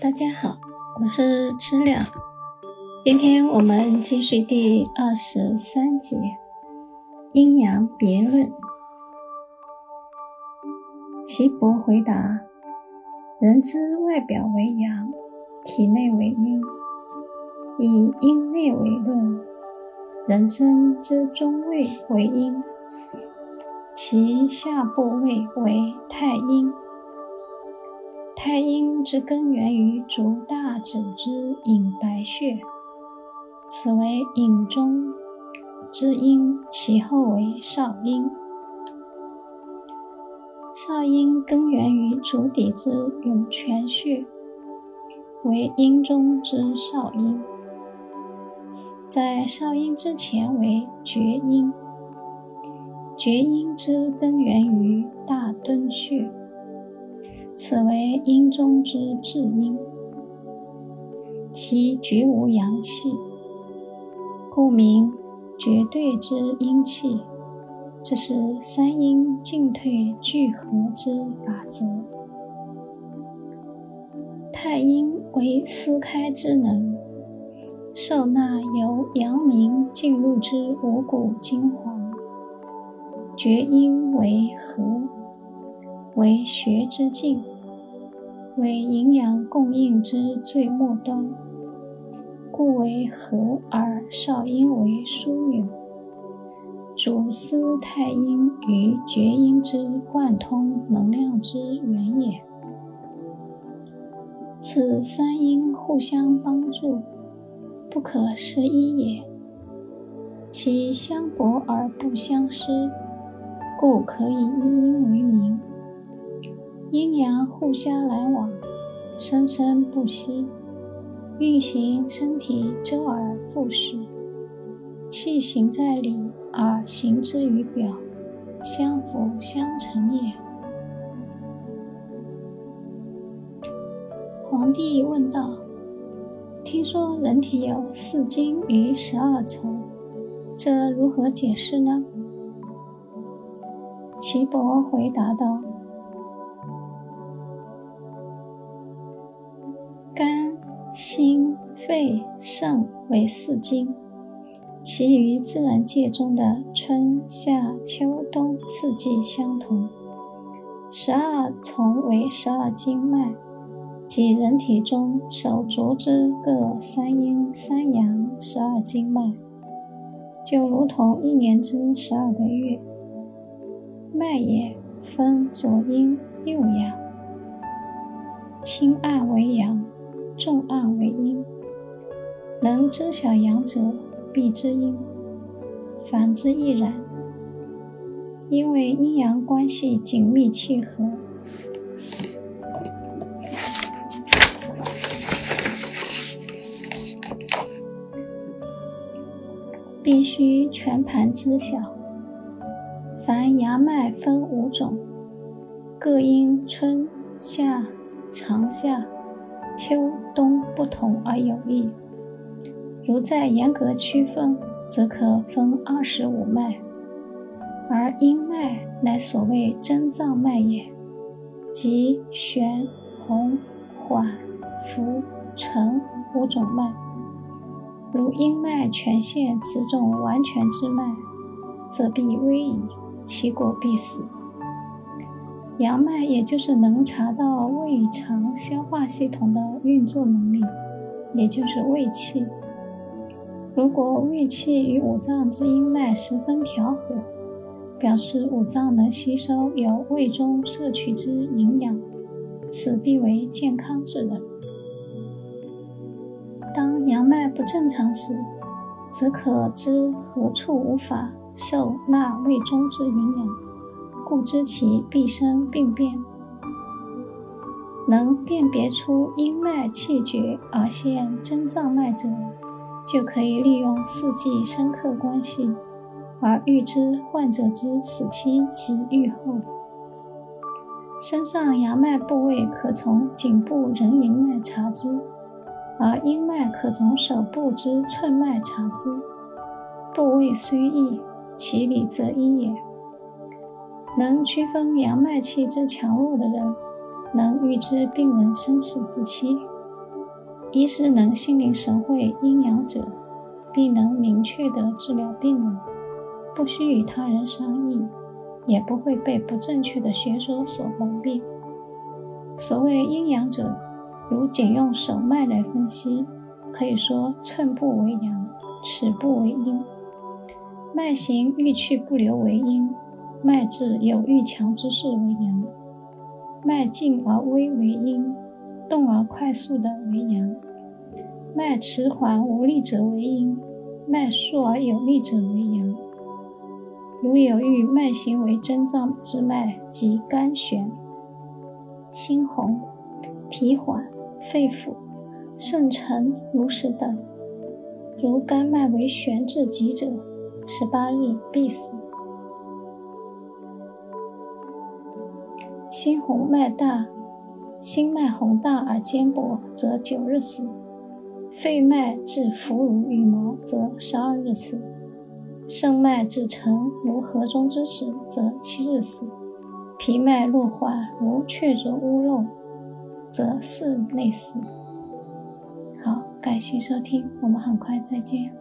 大家好，我是知了。今天我们继续第二十三节阴阳别论。岐伯回答：人之外表为阳，体内为阴，以阴内为论；人身之中位为阴，其下部位为太阴。太阴之根源于足大趾之隐白穴，此为隐中之阴，其后为少阴。少阴根源于足底之涌泉穴，为阴中之少阴。在少阴之前为厥阴，厥阴之根源于大敦穴。此为阴中之至阴，其绝无阳气，故名绝对之阴气。这是三阴进退聚合之法则。太阴为撕开之能，受纳由阳明进入之五谷精华。厥阴为和。为学之境，为营养供应之最末端，故为和而少阴为枢纽，主司太阴与厥阴之贯通能量之源也。此三阴互相帮助，不可思一也。其相搏而不相失，故可以一阴为名。阴阳互相来往，生生不息，运行身体周而复始，气行在里而行之于表，相辅相成也。皇帝问道：“听说人体有四经与十二愁，这如何解释呢？”岐伯回答道。心、肺、肾为四经，其余自然界中的春夏秋冬四季相同。十二从为十二经脉，即人体中手足之各三阴三阳十二经脉，就如同一年之十二个月。脉也分左阴右阳，轻暗为阳。重暗为阴，能知晓阳者，必知阴；反之亦然。因为阴阳关系紧密契合，必须全盘知晓。凡阳脉分五种，各因春夏长夏。秋冬不同而有异，如再严格区分，则可分二十五脉，而阴脉乃所谓真脏脉也，即玄、洪、缓、浮、沉五种脉。如阴脉全现此种完全之脉，则必危矣，其果必死。阳脉也就是能查到胃肠消化系统的运作能力，也就是胃气。如果胃气与五脏之阴脉十分调和，表示五脏能吸收由胃中摄取之营养，此必为健康之人。当阳脉不正常时，则可知何处无法受纳胃中之营养。故知其必生病变，能辨别出阴脉气绝而现真脏脉者，就可以利用四季生克关系而预知患者之死期及愈后。身上阳脉部位可从颈部人迎脉查之，而阴脉可从手部之寸脉查之。部位虽异，其理则一也。能区分阳脉气之强弱的人，能预知病人生死之期，医师能心领神会阴阳者，必能明确地治疗病人，不需与他人商议，也不会被不正确的学说所蒙蔽。所谓阴阳者，如仅用手脉来分析，可以说寸步为阳，尺步为阴。脉行欲去不留为阴，脉至有欲强之势为阳，脉静而微为阴。动而快速的为阳，脉迟缓无力者为阴，脉速而有力者为阳。如有欲脉行为征脏之脉，即肝弦、心红、脾缓、肺腑、肾沉、如实等。如肝脉为弦至急者，十八日必死。心红脉大。心脉宏大而坚薄，则九日死；肺脉至浮如羽毛，则十二日死；肾脉至沉如河中之石，则七日死；脾脉弱缓如雀啄乌肉，则四日内死。好，感谢收听，我们很快再见。